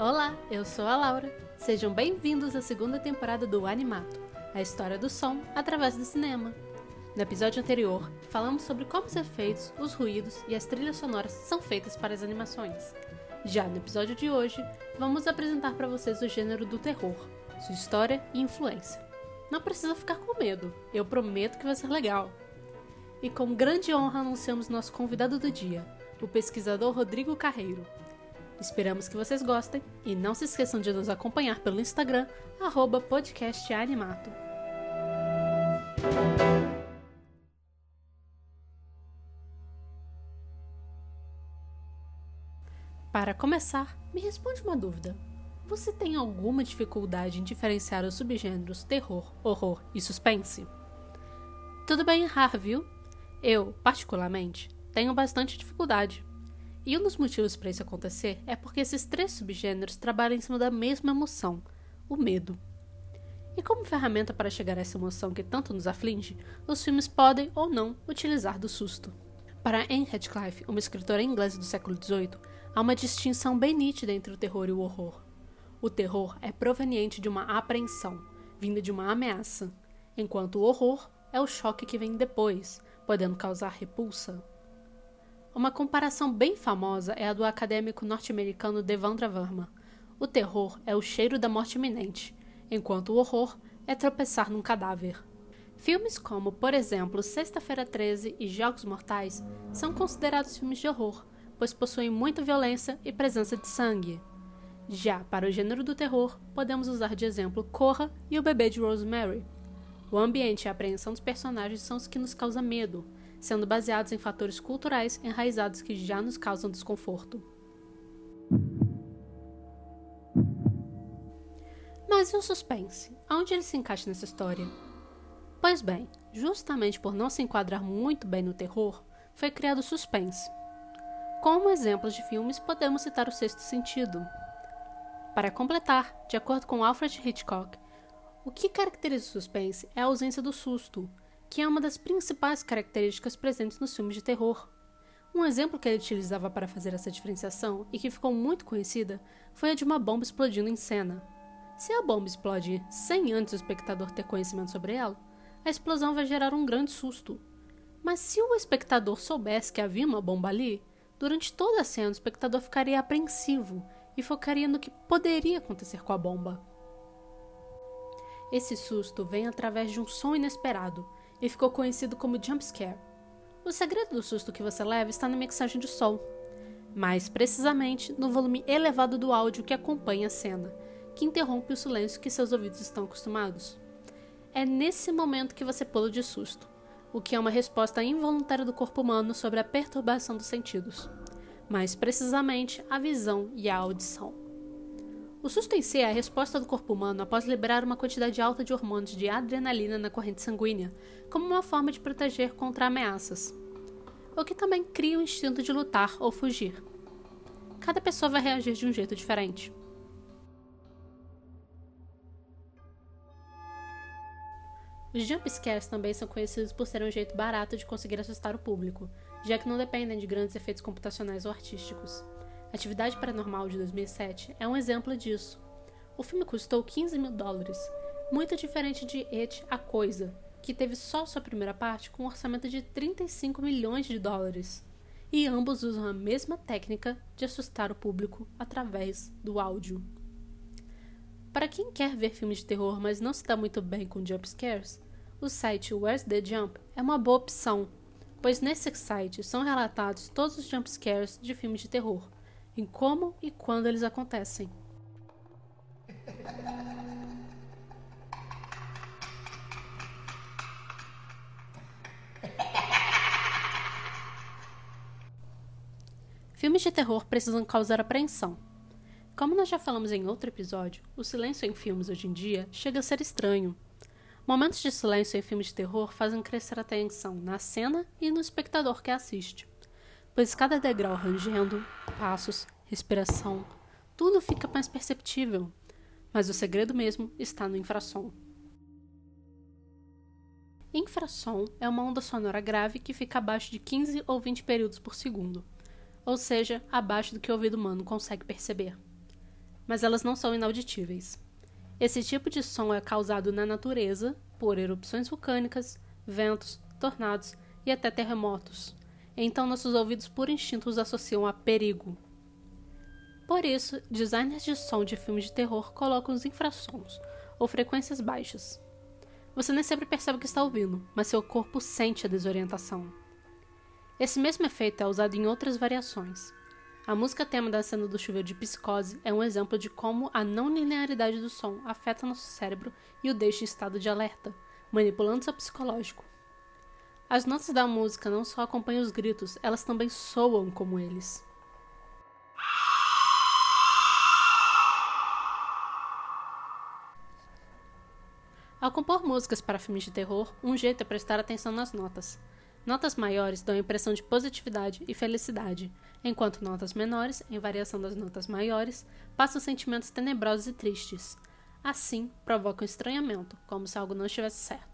Olá, eu sou a Laura. Sejam bem-vindos à segunda temporada do Animato, a história do som através do cinema. No episódio anterior, falamos sobre como os efeitos, os ruídos e as trilhas sonoras são feitas para as animações. Já no episódio de hoje, vamos apresentar para vocês o gênero do terror, sua história e influência. Não precisa ficar com medo, eu prometo que vai ser legal. E com grande honra anunciamos nosso convidado do dia, o pesquisador Rodrigo Carreiro, Esperamos que vocês gostem e não se esqueçam de nos acompanhar pelo Instagram, podcastanimato. Para começar, me responde uma dúvida. Você tem alguma dificuldade em diferenciar os subgêneros terror, horror e suspense? Tudo bem errar, viu? Eu, particularmente, tenho bastante dificuldade. E um dos motivos para isso acontecer é porque esses três subgêneros trabalham em cima da mesma emoção, o medo. E como ferramenta para chegar a essa emoção que tanto nos aflige, os filmes podem ou não utilizar do susto. Para Anne Radcliffe, uma escritora inglesa do século XVIII, há uma distinção bem nítida entre o terror e o horror. O terror é proveniente de uma apreensão, vinda de uma ameaça, enquanto o horror é o choque que vem depois, podendo causar repulsa, uma comparação bem famosa é a do acadêmico norte-americano Devandra Verma. O terror é o cheiro da morte iminente, enquanto o horror é tropeçar num cadáver. Filmes como, por exemplo, Sexta-feira 13 e Jogos Mortais são considerados filmes de horror, pois possuem muita violência e presença de sangue. Já para o gênero do terror, podemos usar de exemplo Corra e o bebê de Rosemary. O ambiente e a apreensão dos personagens são os que nos causam medo, sendo baseados em fatores culturais enraizados que já nos causam desconforto. Mas e o suspense? Aonde ele se encaixa nessa história? Pois bem, justamente por não se enquadrar muito bem no terror, foi criado o suspense. Como exemplos de filmes, podemos citar O Sexto Sentido. Para completar, de acordo com Alfred Hitchcock, o que caracteriza o suspense é a ausência do susto, que é uma das principais características presentes nos filmes de terror. Um exemplo que ele utilizava para fazer essa diferenciação e que ficou muito conhecida foi a de uma bomba explodindo em cena. Se a bomba explodir sem antes o espectador ter conhecimento sobre ela, a explosão vai gerar um grande susto. Mas se o espectador soubesse que havia uma bomba ali, durante toda a cena o espectador ficaria apreensivo e focaria no que poderia acontecer com a bomba. Esse susto vem através de um som inesperado, e ficou conhecido como jump scare. O segredo do susto que você leva está na mixagem de som, mais precisamente no volume elevado do áudio que acompanha a cena, que interrompe o silêncio que seus ouvidos estão acostumados. É nesse momento que você pula de susto, o que é uma resposta involuntária do corpo humano sobre a perturbação dos sentidos, mais precisamente a visão e a audição. O susto em é a resposta do corpo humano após liberar uma quantidade alta de hormônios de adrenalina na corrente sanguínea, como uma forma de proteger contra ameaças. O que também cria o instinto de lutar ou fugir. Cada pessoa vai reagir de um jeito diferente. Os jumpscares também são conhecidos por serem um jeito barato de conseguir assustar o público, já que não dependem de grandes efeitos computacionais ou artísticos. Atividade Paranormal de 2007 é um exemplo disso. O filme custou 15 mil dólares, muito diferente de It, A Coisa, que teve só sua primeira parte com um orçamento de 35 milhões de dólares. E ambos usam a mesma técnica de assustar o público através do áudio. Para quem quer ver filmes de terror, mas não se dá muito bem com jumpscares, o site Where's the Jump é uma boa opção, pois nesse site são relatados todos os jumpscares de filmes de terror, em como e quando eles acontecem. Filmes de terror precisam causar apreensão. Como nós já falamos em outro episódio, o silêncio em filmes hoje em dia chega a ser estranho. Momentos de silêncio em filmes de terror fazem crescer a tensão na cena e no espectador que assiste pois cada degrau rangendo, passos, respiração, tudo fica mais perceptível. Mas o segredo mesmo está no infrassom. Infrassom é uma onda sonora grave que fica abaixo de 15 ou 20 períodos por segundo, ou seja, abaixo do que o ouvido humano consegue perceber. mas elas não são inauditíveis. Esse tipo de som é causado na natureza por erupções vulcânicas, ventos, tornados e até terremotos. Então nossos ouvidos por instinto os associam a perigo. Por isso, designers de som de filmes de terror colocam os infrassons, ou frequências baixas. Você nem sempre percebe o que está ouvindo, mas seu corpo sente a desorientação. Esse mesmo efeito é usado em outras variações. A música tema da cena do chuveiro de psicose é um exemplo de como a não linearidade do som afeta nosso cérebro e o deixa em estado de alerta, manipulando seu psicológico. As notas da música não só acompanham os gritos, elas também soam como eles. Ao compor músicas para filmes de terror, um jeito é prestar atenção nas notas. Notas maiores dão a impressão de positividade e felicidade, enquanto notas menores, em variação das notas maiores, passam sentimentos tenebrosos e tristes. Assim, provocam estranhamento, como se algo não estivesse certo.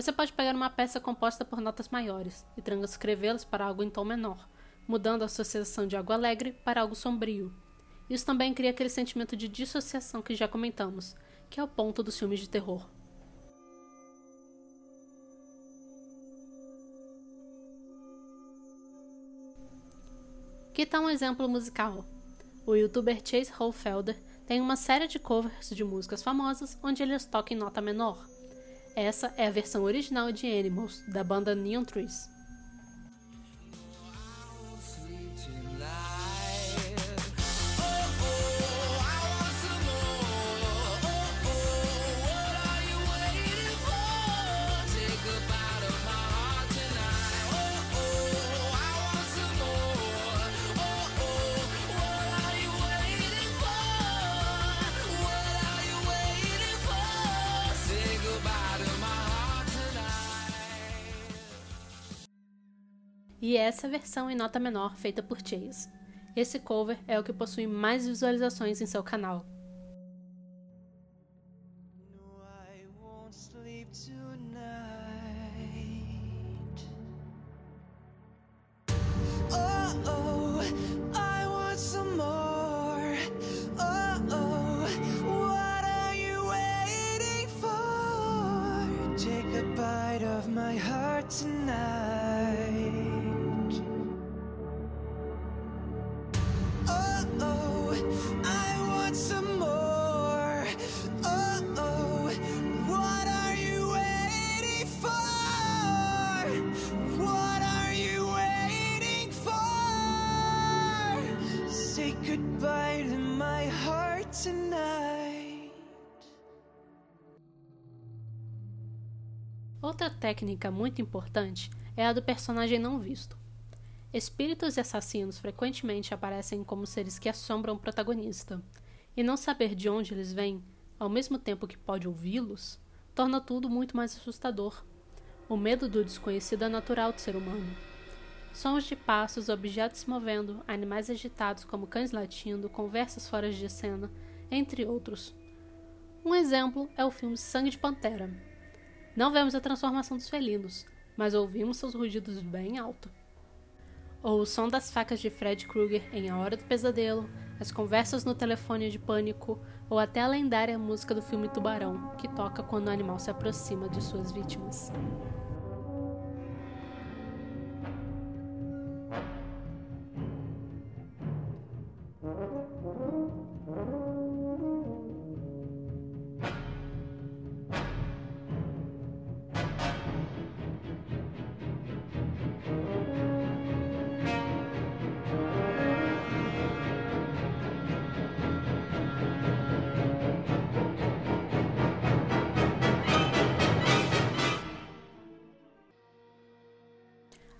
Você pode pegar uma peça composta por notas maiores e transcrevê-las para algo em tom menor, mudando a associação de algo alegre para algo sombrio. Isso também cria aquele sentimento de dissociação que já comentamos, que é o ponto dos filmes de terror. Que tal um exemplo musical? O youtuber Chase Holfelder tem uma série de covers de músicas famosas onde eles tocam em nota menor. Essa é a versão original de Animals, da banda Neon Trees. E essa versão em nota menor feita por Chase. Esse cover é o que possui mais visualizações em seu canal. Outra técnica muito importante é a do personagem não visto. Espíritos e assassinos frequentemente aparecem como seres que assombram o protagonista, e não saber de onde eles vêm, ao mesmo tempo que pode ouvi-los, torna tudo muito mais assustador. O medo do desconhecido é natural do ser humano. Sons de passos, objetos se movendo, animais agitados como cães latindo, conversas fora de cena, entre outros. Um exemplo é o filme Sangue de Pantera, não vemos a transformação dos felinos, mas ouvimos seus rugidos bem alto. Ou o som das facas de Fred Krueger em A Hora do Pesadelo, as conversas no telefone de pânico, ou até a lendária música do filme Tubarão, que toca quando o animal se aproxima de suas vítimas.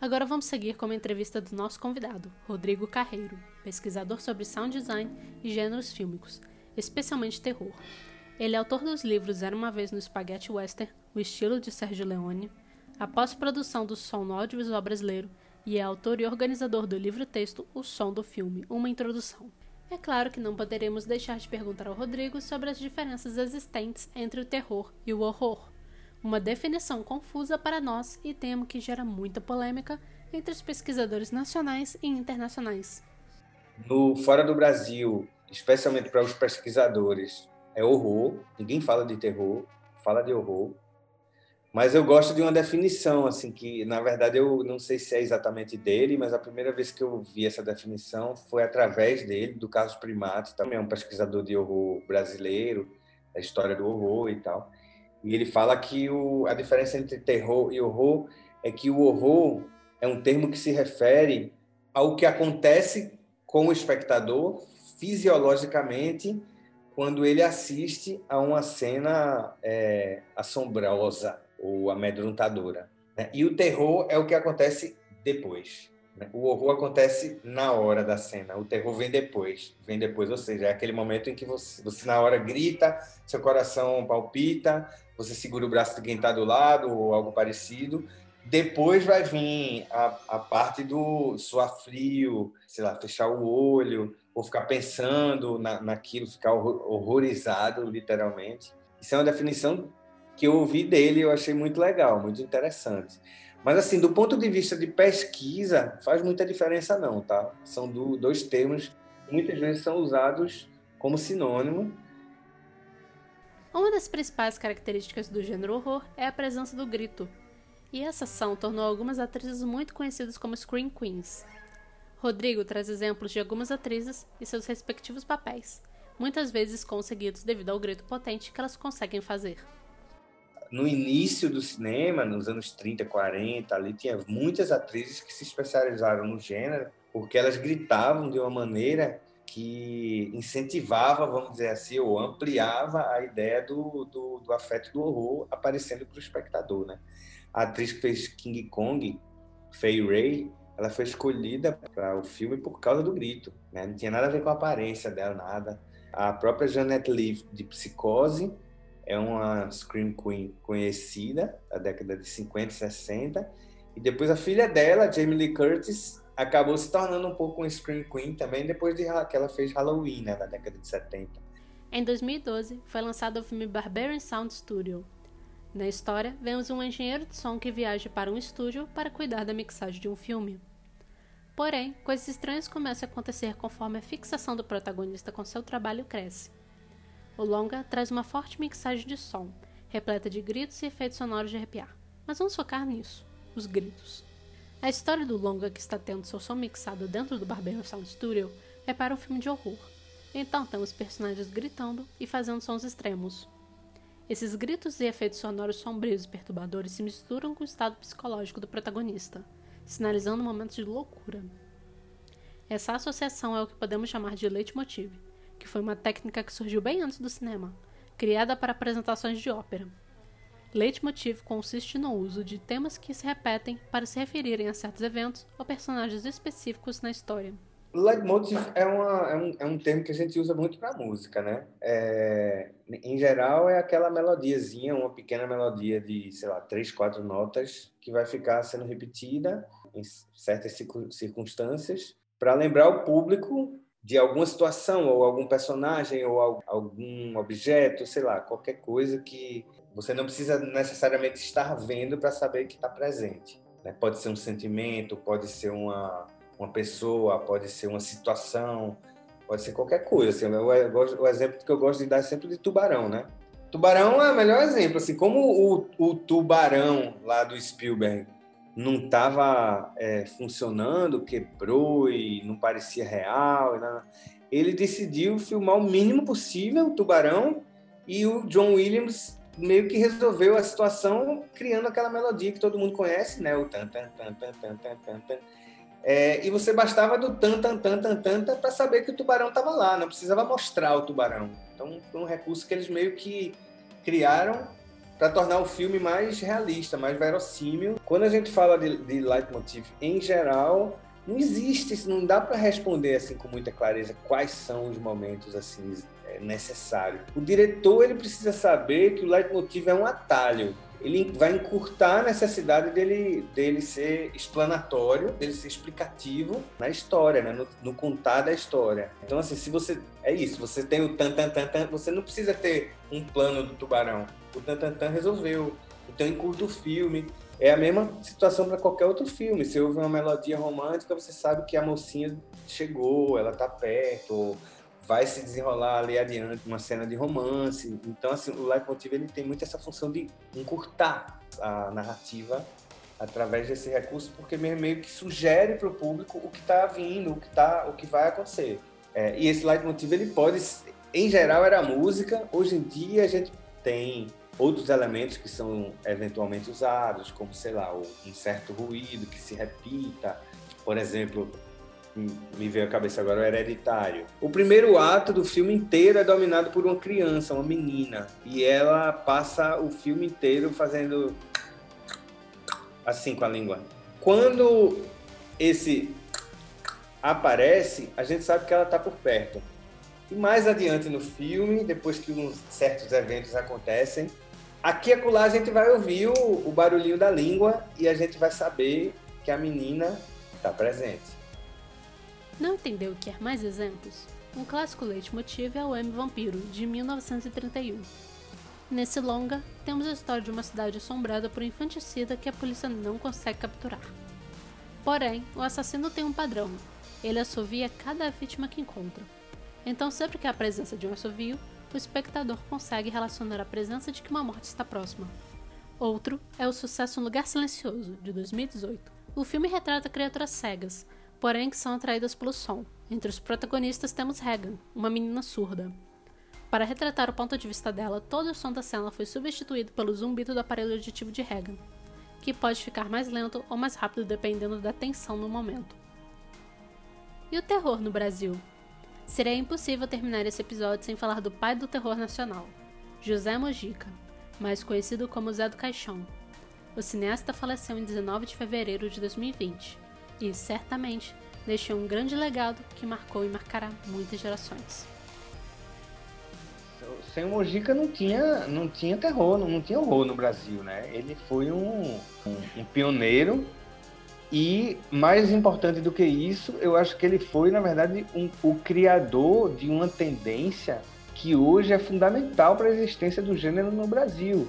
Agora vamos seguir com uma entrevista do nosso convidado, Rodrigo Carreiro, pesquisador sobre sound design e gêneros fílmicos, especialmente terror. Ele é autor dos livros Era uma vez no Spaghetti Western, O estilo de Sérgio Leone, a pós-produção do som no audiovisual brasileiro e é autor e organizador do livro-texto O Som do Filme, uma introdução. É claro que não poderemos deixar de perguntar ao Rodrigo sobre as diferenças existentes entre o terror e o horror uma definição confusa para nós e temo que gera muita polêmica entre os pesquisadores nacionais e internacionais. No fora do Brasil, especialmente para os pesquisadores, é horror. Ninguém fala de terror, fala de horror. Mas eu gosto de uma definição, assim, que na verdade eu não sei se é exatamente dele, mas a primeira vez que eu vi essa definição foi através dele, do Carlos Primato, também é um pesquisador de horror brasileiro, da história do horror e tal. E ele fala que o, a diferença entre terror e horror é que o horror é um termo que se refere ao que acontece com o espectador fisiologicamente quando ele assiste a uma cena é, assombrosa ou amedrontadora. Né? E o terror é o que acontece depois. Né? O horror acontece na hora da cena, o terror vem depois, vem depois, ou seja, é aquele momento em que você, você na hora grita, seu coração palpita, você segura o braço de quem está do lado ou algo parecido, depois vai vir a, a parte do suar frio, sei lá, fechar o olho, ou ficar pensando na, naquilo, ficar horrorizado, literalmente. Isso é uma definição que eu ouvi dele e eu achei muito legal, muito interessante. Mas, assim, do ponto de vista de pesquisa, faz muita diferença não, tá? São do, dois termos que muitas vezes são usados como sinônimo. Uma das principais características do gênero horror é a presença do grito, e essa ação tornou algumas atrizes muito conhecidas como Scream Queens. Rodrigo traz exemplos de algumas atrizes e seus respectivos papéis, muitas vezes conseguidos devido ao grito potente que elas conseguem fazer. No início do cinema, nos anos 30, 40, ali tinha muitas atrizes que se especializaram no gênero, porque elas gritavam de uma maneira que incentivava, vamos dizer assim, ou ampliava a ideia do, do, do afeto do horror aparecendo para o espectador, né? A atriz que fez King Kong, Fay Ray, ela foi escolhida para o filme por causa do grito, né? Não tinha nada a ver com a aparência dela, nada. A própria Janet Leigh de Psicose é uma scream queen conhecida da década de 50 e 60 e depois a filha dela, Jamie Lee Curtis, acabou se tornando um pouco uma scream queen também depois de que ela fez Halloween, né, na década de 70. Em 2012, foi lançado o filme Barbarian Sound Studio, na história, vemos um engenheiro de som que viaja para um estúdio para cuidar da mixagem de um filme. Porém, coisas estranhas começam a acontecer conforme a fixação do protagonista com seu trabalho cresce. O longa traz uma forte mixagem de som, repleta de gritos e efeitos sonoros de arrepiar. Mas vamos focar nisso, os gritos. A história do longa que está tendo seu som mixado dentro do Barbarian Sound Studio é para um filme de horror. Então temos personagens gritando e fazendo sons extremos, esses gritos e efeitos sonoros sombrios e perturbadores se misturam com o estado psicológico do protagonista, sinalizando momentos de loucura. Essa associação é o que podemos chamar de leitmotiv, que foi uma técnica que surgiu bem antes do cinema, criada para apresentações de ópera. Leitmotiv consiste no uso de temas que se repetem para se referirem a certos eventos ou personagens específicos na história. Leitmotiv é, uma, é, um, é um termo que a gente usa muito para música, né? É, em geral, é aquela melodiazinha, uma pequena melodia de, sei lá, três, quatro notas, que vai ficar sendo repetida em certas circunstâncias, para lembrar o público de alguma situação, ou algum personagem, ou algum objeto, sei lá, qualquer coisa que você não precisa necessariamente estar vendo para saber que está presente. Né? Pode ser um sentimento, pode ser uma uma pessoa, pode ser uma situação, pode ser qualquer coisa. Assim, o, o, exemplo que eu gosto de dar é sempre de tubarão, né? Tubarão é o melhor exemplo. Assim, como o, o tubarão lá do Spielberg não estava é, funcionando, quebrou e não parecia real, ele decidiu filmar o mínimo possível o tubarão e o John Williams meio que resolveu a situação criando aquela melodia que todo mundo conhece, né? O tan tan tan tan tan tan tan. é, e você bastava do tan, tan, tan, tan, tan, para saber que o tubarão estava lá, não precisava mostrar o tubarão. Então, foi um recurso que eles meio que criaram para tornar o filme mais realista, mais verossímil. Quando a gente fala de, de leitmotiv em geral, não existe, não dá para responder assim com muita clareza quais são os momentos assim necessários. O diretor ele precisa saber que o leitmotiv é um atalho ele vai encurtar a necessidade dele, dele ser explanatório, dele ser explicativo na história, né? no, no contar da história. Então, assim, se você. É isso, você tem o tan, tan, tan, tan, você não precisa ter um plano do tubarão. O tan, tan, tan resolveu. Então, encurta o filme. É a mesma situação para qualquer outro filme. Se ouve uma melodia romântica, você sabe que a mocinha chegou, ela tá perto, vai se desenrolar ali adiante uma cena de romance. Então, assim, o leitmotiv ele tem muito essa função de encurtar a narrativa através desse recurso, porque meio que sugere para o público o que está vindo, o que tá, o que vai acontecer. É, e esse leitmotiv ele pode, em geral, era música. Hoje em dia a gente tem outros elementos que são eventualmente usados, como sei lá, um certo ruído que se repita. Por exemplo, me veio à cabeça agora o hereditário. O primeiro ato do filme inteiro é dominado por uma criança, uma menina, e ela passa o filme inteiro fazendo assim com a língua. Quando esse aparece, a gente sabe que ela está por perto. E mais adiante no filme, depois que uns certos eventos acontecem, aqui e acolá a gente vai ouvir o, o barulhinho da língua e a gente vai saber que a menina está presente. Não entendeu quer mais exemplos? Um clássico leitmotiv é o M Vampiro, de 1931. Nesse longa, temos a história de uma cidade assombrada por um infanticida que a polícia não consegue capturar. Porém, o assassino tem um padrão. Ele assovia cada vítima que encontra. Então, sempre que há a presença de um assovio, o espectador consegue relacionar a presença de que uma morte está próxima. Outro é o sucesso Um Lugar Silencioso, de 2018. O filme retrata criaturas cegas, porém que são atraídas pelo som. Entre os protagonistas temos Regan, uma menina surda. Para retratar o ponto de vista dela, todo o som da cena foi substituído pelo zumbido do aparelho auditivo de Regan, que pode ficar mais lento ou mais rápido dependendo da tensão no momento. E o terror no Brasil? Seria impossível terminar esse episódio sem falar do pai do terror nacional, José Mojica, mais conhecido como Zé do Caixão. O cineasta faleceu em 19 de fevereiro de 2020 e, certamente, deixou um grande legado que marcou e marcará muitas gerações. Sem Mojica não tinha, não tinha terror, não, não tinha horror no Brasil, né? Ele foi um, um, um pioneiro e, mais importante do que isso, eu acho que ele foi, na verdade, um, o criador de uma tendência que hoje é fundamental para a existência do gênero no Brasil.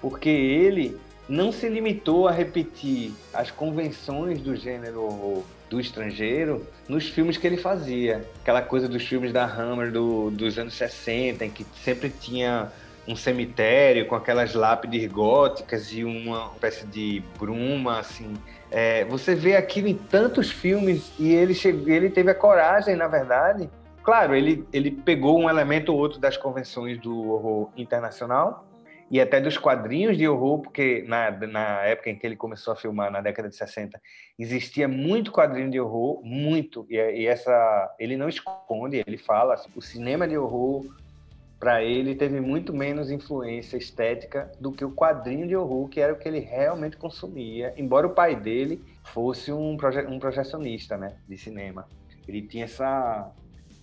Porque ele não se limitou a repetir as convenções do gênero do estrangeiro nos filmes que ele fazia. Aquela coisa dos filmes da Hammer do, dos anos 60, em que sempre tinha um cemitério com aquelas lápides góticas e uma espécie de bruma, assim. É, você vê aquilo em tantos filmes e ele, chegou, ele teve a coragem, na verdade. Claro, ele, ele pegou um elemento ou outro das convenções do horror internacional, e até dos quadrinhos de horror, porque na, na época em que ele começou a filmar, na década de 60, existia muito quadrinho de horror, muito, e, e essa ele não esconde, ele fala, o cinema de horror para ele teve muito menos influência estética do que o quadrinho de horror, que era o que ele realmente consumia, embora o pai dele fosse um, proje um projecionista né, de cinema. Ele tinha essa,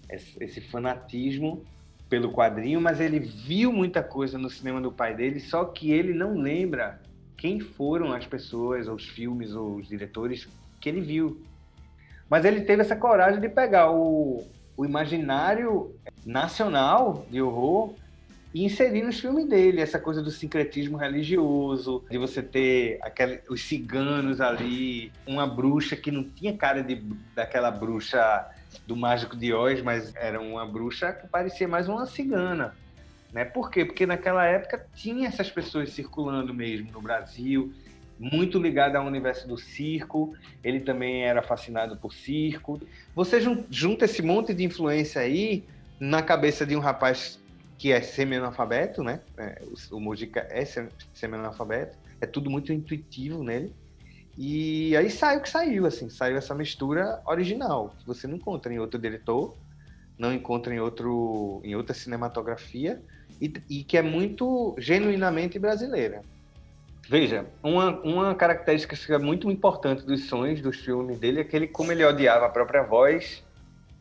esse fanatismo pelo quadrinho, mas ele viu muita coisa no cinema do pai dele, só que ele não lembra quem foram as pessoas, os filmes, ou os diretores que ele viu. Mas ele teve essa coragem de pegar o, o imaginário nacional de horror e inserir nos filmes dele essa coisa do sincretismo religioso, de você ter aquele, os ciganos ali, uma bruxa que não tinha cara de, daquela bruxa do Mágico de Oz, mas era uma bruxa que parecia mais uma cigana. Né? Por quê? Porque naquela época tinha essas pessoas circulando mesmo no Brasil, muito ligado ao universo do circo, ele também era fascinado por circo. Você junta esse monte de influência aí na cabeça de um rapaz que é semi-analfabeto, né? É, o Mojica é semi-analfabeto, é tudo muito intuitivo nele. E aí saiu o que saiu, assim, saiu essa mistura original, que você não encontra em outro diretor, não encontra em, outro, em outra cinematografia, e, e que é muito genuinamente brasileira. Veja, uma, uma característica muito importante dos sons dos filmes dele é que ele, como ele odiava a própria voz,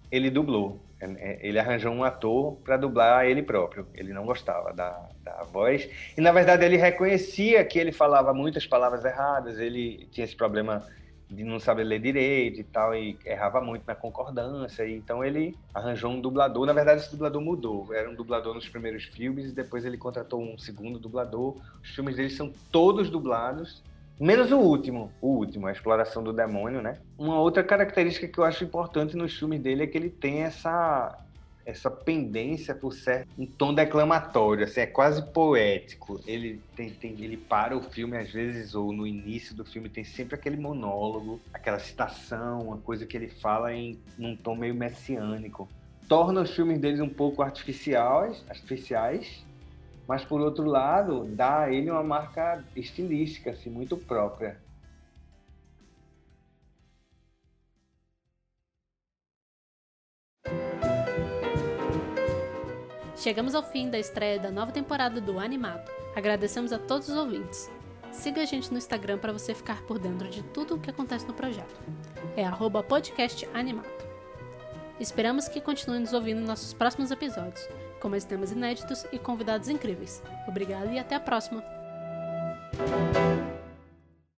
ele dublou. É, é, ele arranjou um ator para dublar ele próprio. Ele não gostava da, da voz. E, na verdade, ele reconhecia que ele falava muitas palavras erradas, ele tinha esse problema de não saber ler direito e tal, e errava muito na concordância. E, então, ele arranjou um dublador. Na verdade, esse dublador mudou. Era um dublador nos primeiros filmes, e depois ele contratou um segundo dublador. Os filmes dele são todos dublados Menos o último, o último, a exploração do demônio, né? Uma outra característica que eu acho importante nos filmes dele é que ele tem essa essa pendência por ser um tom declamatório, assim, é quase poético. Ele tem, tem, ele para o filme às vezes ou no início do filme tem sempre aquele monólogo, aquela citação, uma coisa que ele fala em num tom meio messiânico. Torna os filmes deles um pouco artificiais, artificiais, mas por outro lado dá a ele uma marca estilística assim muito própria. Chegamos ao fim da estreia da nova temporada do Animado. Agradecemos a todos os ouvintes. Siga a gente no Instagram para você ficar por dentro de tudo o que acontece no projeto. É @podcastanimado. Esperamos que continue nos ouvindo em nossos próximos episódios, com mais temas inéditos e convidados incríveis. Obrigado e até a próxima!